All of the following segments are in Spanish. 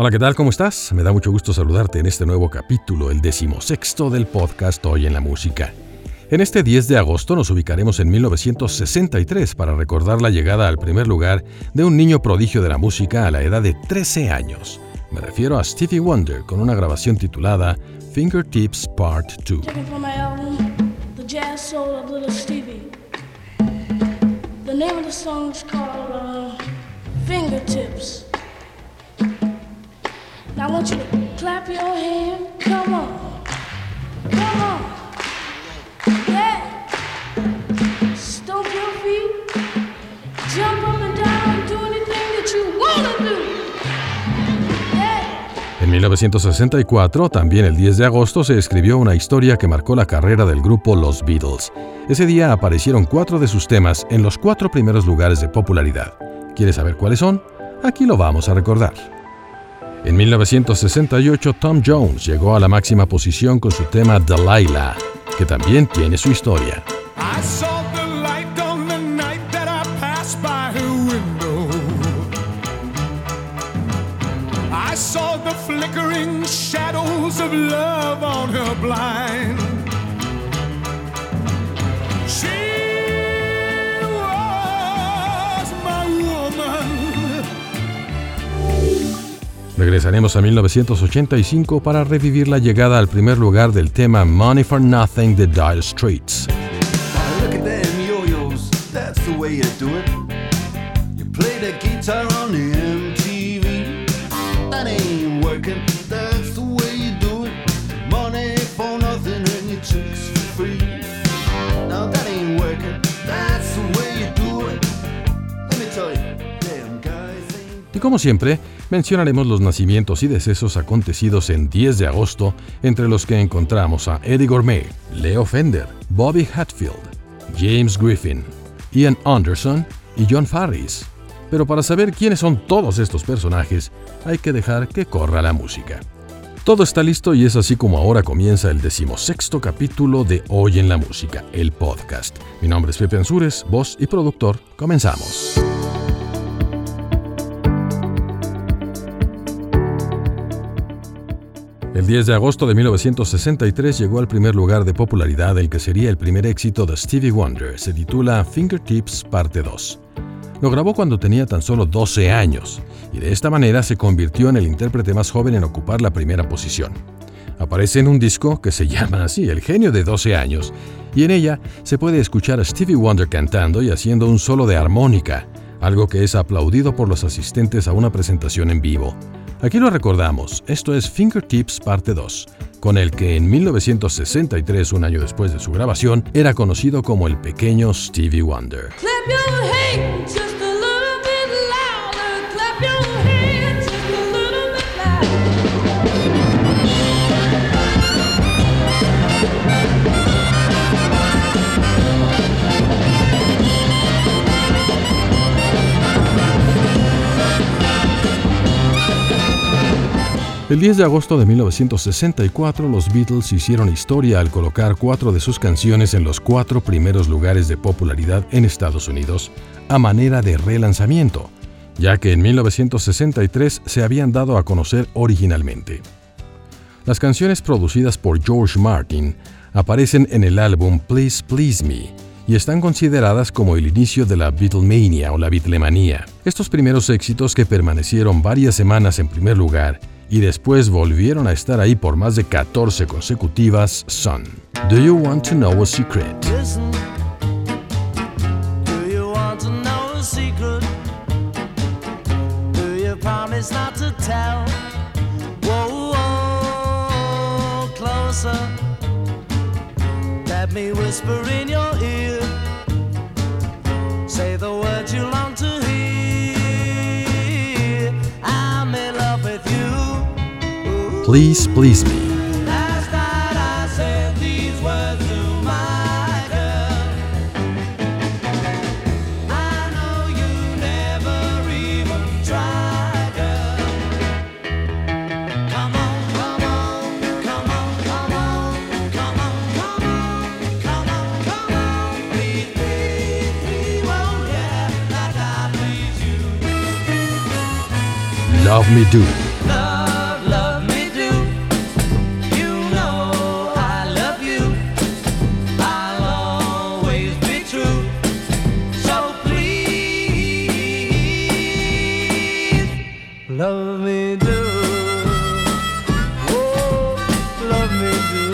Hola, ¿qué tal? ¿Cómo estás? Me da mucho gusto saludarte en este nuevo capítulo, el decimosexto del podcast Hoy en la Música. En este 10 de agosto nos ubicaremos en 1963 para recordar la llegada al primer lugar de un niño prodigio de la música a la edad de 13 años. Me refiero a Stevie Wonder con una grabación titulada Fingertips Part 2. Fingertips. I want you to clap your hand. Come on. Come on. Yeah. Your feet. Jump up and down. Do anything that you want to do. En 1964, también el 10 de agosto, se escribió una historia que marcó la carrera del grupo Los Beatles. Ese día aparecieron cuatro de sus temas en los cuatro primeros lugares de popularidad. ¿Quieres saber cuáles son? Aquí lo vamos a recordar. En 1968, Tom Jones llegó a la máxima posición con su tema Delilah, que también tiene su historia. I saw the flickering shadows of love on her blind. Regresaremos a 1985 para revivir la llegada al primer lugar del tema Money for Nothing de Dire Straits. Y como siempre, mencionaremos los nacimientos y decesos acontecidos en 10 de agosto, entre los que encontramos a Eddie Gourmet, Leo Fender, Bobby Hatfield, James Griffin, Ian Anderson y John Farris. Pero para saber quiénes son todos estos personajes, hay que dejar que corra la música. Todo está listo y es así como ahora comienza el decimosexto capítulo de Hoy en la Música, el podcast. Mi nombre es Pepe Ansures, voz y productor. Comenzamos. El 10 de agosto de 1963 llegó al primer lugar de popularidad el que sería el primer éxito de Stevie Wonder. Se titula Fingertips Parte 2. Lo grabó cuando tenía tan solo 12 años y de esta manera se convirtió en el intérprete más joven en ocupar la primera posición. Aparece en un disco que se llama así, El genio de 12 años, y en ella se puede escuchar a Stevie Wonder cantando y haciendo un solo de armónica, algo que es aplaudido por los asistentes a una presentación en vivo. Aquí lo recordamos, esto es Fingertips Parte 2, con el que en 1963, un año después de su grabación, era conocido como el pequeño Stevie Wonder. El 10 de agosto de 1964, los Beatles hicieron historia al colocar cuatro de sus canciones en los cuatro primeros lugares de popularidad en Estados Unidos, a manera de relanzamiento, ya que en 1963 se habían dado a conocer originalmente. Las canciones producidas por George Martin aparecen en el álbum Please Please Me y están consideradas como el inicio de la Beatlemania o la Beatlemanía. Estos primeros éxitos que permanecieron varias semanas en primer lugar y después volvieron a estar ahí por más de 14 consecutivas son Do You Want to Know a Secret? Listen, do you want to know a secret? Do you promise not to tell? Whoa, whoa, closer. Let me whisper in your ear. Say the words you long to hear. Please Please Me. Love Me Do. Love me do. Oh, love me do.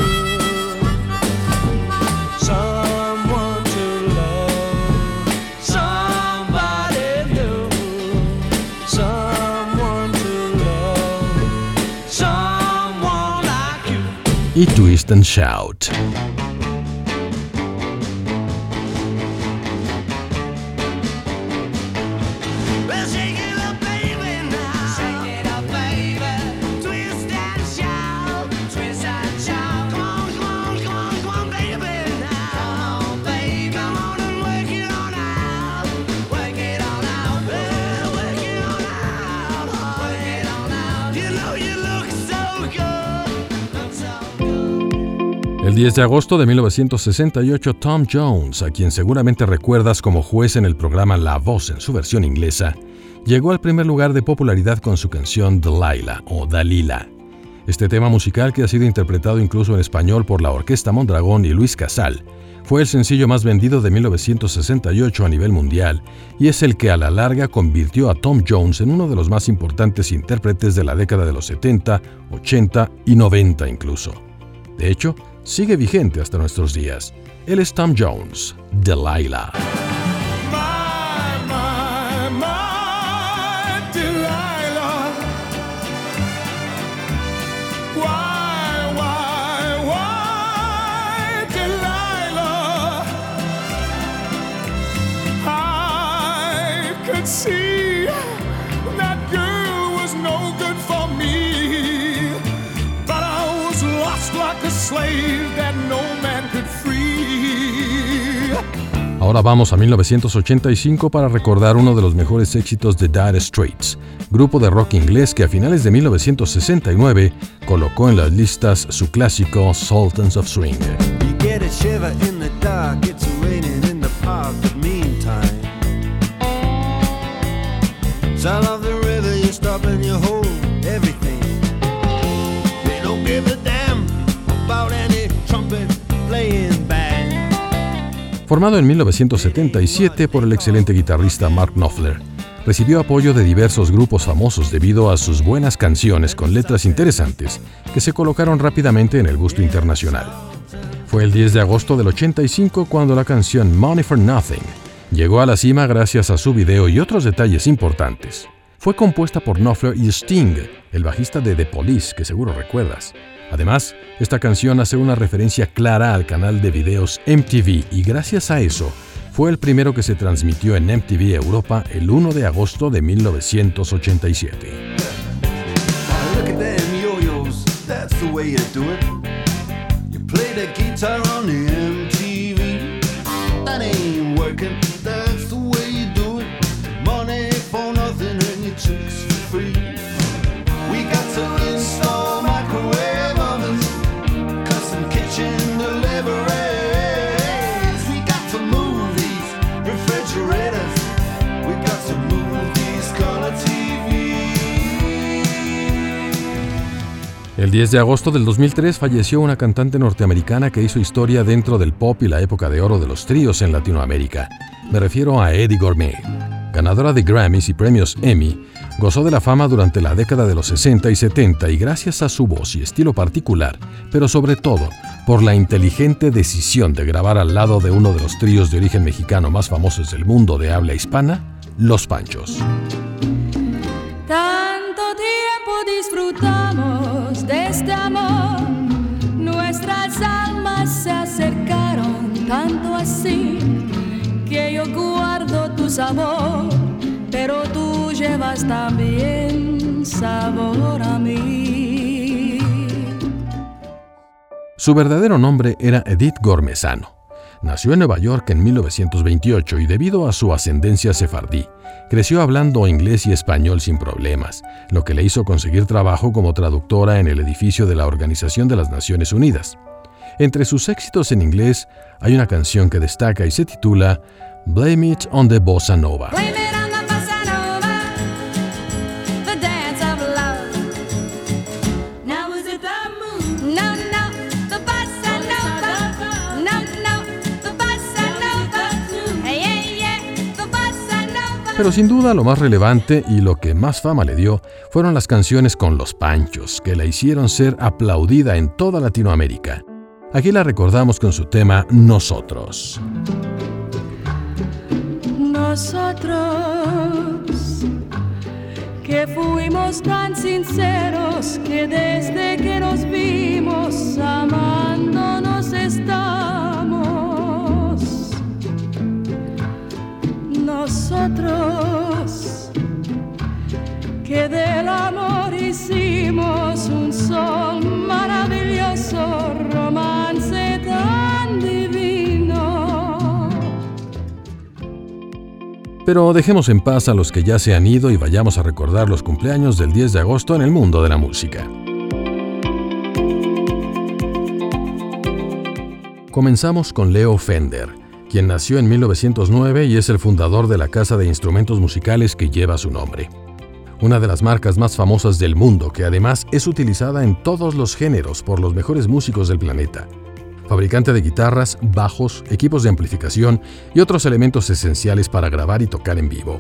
Someone to love, somebody new, someone to love, someone like you. Twist and Shout. El 10 de agosto de 1968, Tom Jones, a quien seguramente recuerdas como juez en el programa La Voz en su versión inglesa, llegó al primer lugar de popularidad con su canción Delilah o Dalila. Este tema musical, que ha sido interpretado incluso en español por la Orquesta Mondragón y Luis Casal, fue el sencillo más vendido de 1968 a nivel mundial y es el que a la larga convirtió a Tom Jones en uno de los más importantes intérpretes de la década de los 70, 80 y 90 incluso. De hecho, sigue vigente hasta nuestros días. Él es Tom Jones, Delilah. Slave that no man could free. Ahora vamos a 1985 para recordar uno de los mejores éxitos de Dire Straits, grupo de rock inglés que a finales de 1969 colocó en las listas su clásico Sultans of Swing. You get a shiver in the dark, it's raining in the park, but meantime. Sound of the river, you stop and you hold Formado en 1977 por el excelente guitarrista Mark Knopfler, recibió apoyo de diversos grupos famosos debido a sus buenas canciones con letras interesantes que se colocaron rápidamente en el gusto internacional. Fue el 10 de agosto del 85 cuando la canción Money for Nothing llegó a la cima gracias a su video y otros detalles importantes. Fue compuesta por Knopfler y Sting, el bajista de The Police, que seguro recuerdas. Además, esta canción hace una referencia clara al canal de videos MTV y gracias a eso fue el primero que se transmitió en MTV Europa el 1 de agosto de 1987. El 10 de agosto del 2003 falleció una cantante norteamericana que hizo historia dentro del pop y la época de oro de los tríos en Latinoamérica. Me refiero a Eddie Gourmet. Ganadora de Grammys y premios Emmy, gozó de la fama durante la década de los 60 y 70 y gracias a su voz y estilo particular, pero sobre todo por la inteligente decisión de grabar al lado de uno de los tríos de origen mexicano más famosos del mundo de habla hispana, Los Panchos. Tanto tiempo disfrutamos de este amor, nuestras almas se acercaron tanto así que yo guardo tu sabor, también sabor a mí. Su verdadero nombre era Edith Gormesano. Nació en Nueva York en 1928 y debido a su ascendencia sefardí, creció hablando inglés y español sin problemas, lo que le hizo conseguir trabajo como traductora en el edificio de la Organización de las Naciones Unidas. Entre sus éxitos en inglés hay una canción que destaca y se titula Blame It on the Bossa Nova. Pero sin duda lo más relevante y lo que más fama le dio fueron las canciones con los Panchos, que la hicieron ser aplaudida en toda Latinoamérica. Aquí la recordamos con su tema Nosotros. Nosotros que fuimos tan sinceros que desde que nos vimos Nosotros que del amor hicimos un son maravilloso, romance tan divino. Pero dejemos en paz a los que ya se han ido y vayamos a recordar los cumpleaños del 10 de agosto en el mundo de la música. Comenzamos con Leo Fender, quien nació en 1909 y es el fundador de la casa de instrumentos musicales que lleva su nombre. Una de las marcas más famosas del mundo que además es utilizada en todos los géneros por los mejores músicos del planeta. Fabricante de guitarras, bajos, equipos de amplificación y otros elementos esenciales para grabar y tocar en vivo.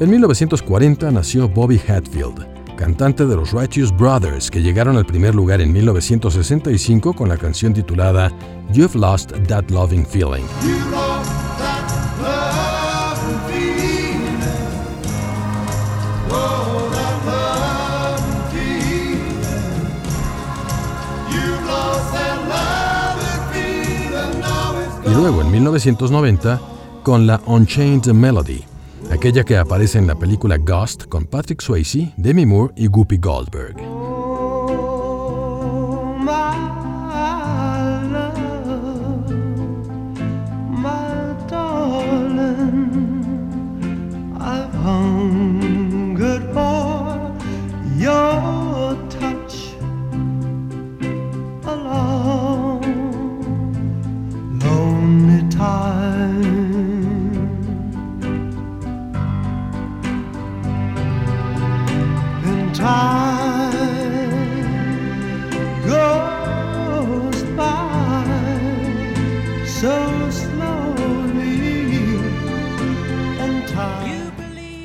En 1940 nació Bobby Hatfield, cantante de los Righteous Brothers, que llegaron al primer lugar en 1965 con la canción titulada You've Lost That Loving Feeling. Y luego en 1990 con la Unchained Melody, aquella que aparece en la película Ghost con Patrick Swayze, Demi Moore y Guppy Goldberg.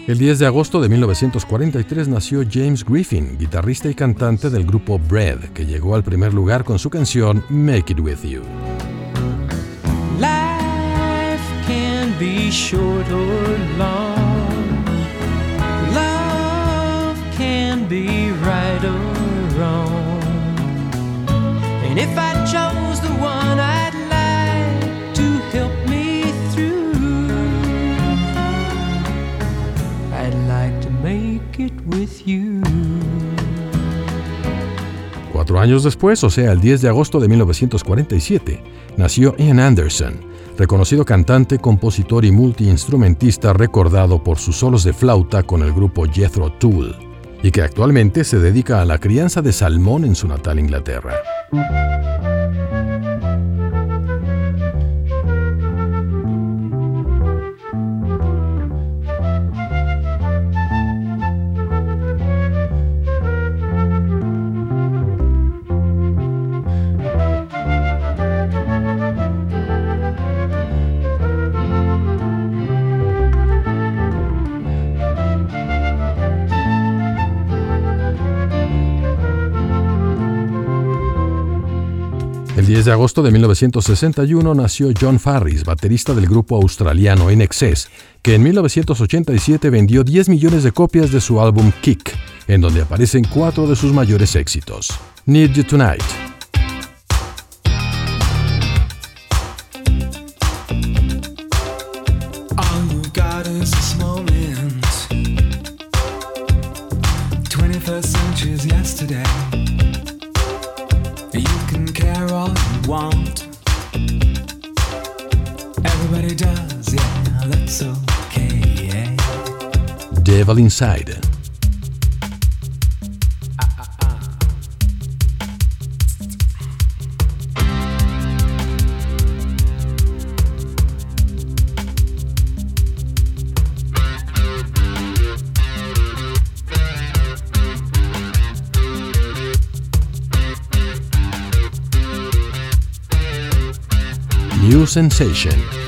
El 10 de agosto de 1943 nació James Griffin, guitarrista y cantante del grupo Bread, que llegó al primer lugar con su canción Make It With You. Life can be short or long. Love can be right or wrong. And if I I'd like to make it with you. Cuatro años después, o sea, el 10 de agosto de 1947, nació Ian Anderson, reconocido cantante, compositor y multiinstrumentista recordado por sus solos de flauta con el grupo Jethro Tull, y que actualmente se dedica a la crianza de salmón en su natal Inglaterra. De agosto de 1961 nació John Farris, baterista del grupo australiano In Excess, que en 1987 vendió 10 millones de copias de su álbum Kick, en donde aparecen cuatro de sus mayores éxitos. Need You Tonight, Devil Inside. New Sensation.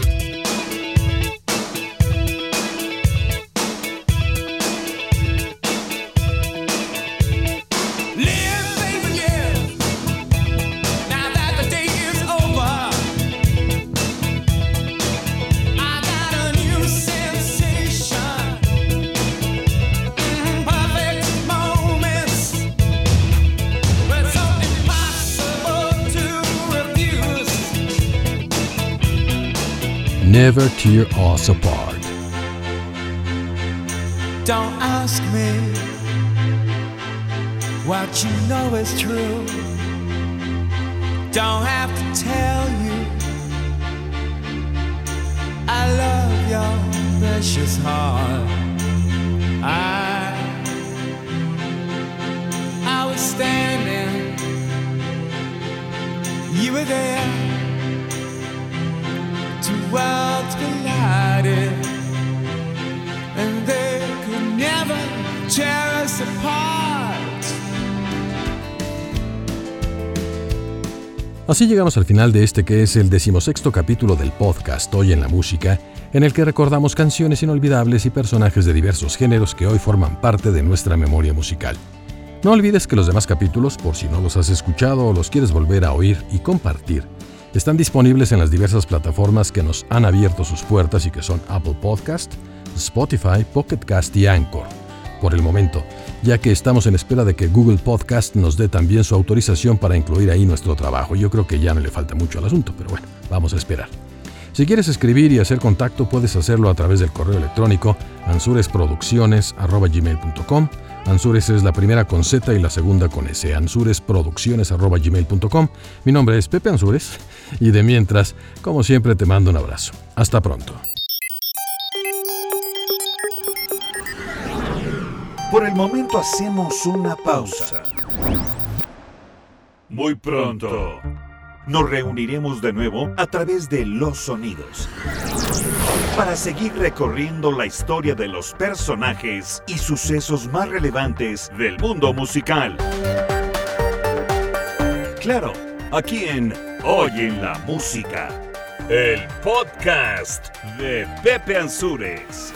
Never Tear Us Apart. Don't ask me what you know is true. Don't have to tell you. I love your precious heart. I, I was standing. You were there. And they never. Así llegamos al final de este que es el decimosexto capítulo del podcast Hoy en la Música, en el que recordamos canciones inolvidables y personajes de diversos géneros que hoy forman parte de nuestra memoria musical. No olvides que los demás capítulos, por si no los has escuchado o los quieres volver a oír y compartir, están disponibles en las diversas plataformas que nos han abierto sus puertas y que son Apple Podcast, Spotify, Pocket Cast y Anchor. Por el momento, ya que estamos en espera de que Google Podcast nos dé también su autorización para incluir ahí nuestro trabajo. Yo creo que ya no le falta mucho al asunto, pero bueno, vamos a esperar. Si quieres escribir y hacer contacto, puedes hacerlo a través del correo electrónico ansuresproducciones.gmail.com Ansures es la primera con Z y la segunda con S. ansuresproducciones.gmail.com Mi nombre es Pepe Ansures y de mientras, como siempre, te mando un abrazo. Hasta pronto. Por el momento hacemos una pausa. Muy pronto nos reuniremos de nuevo a través de los sonidos para seguir recorriendo la historia de los personajes y sucesos más relevantes del mundo musical. Claro, aquí en Hoy en la Música, el podcast de Pepe Ansures.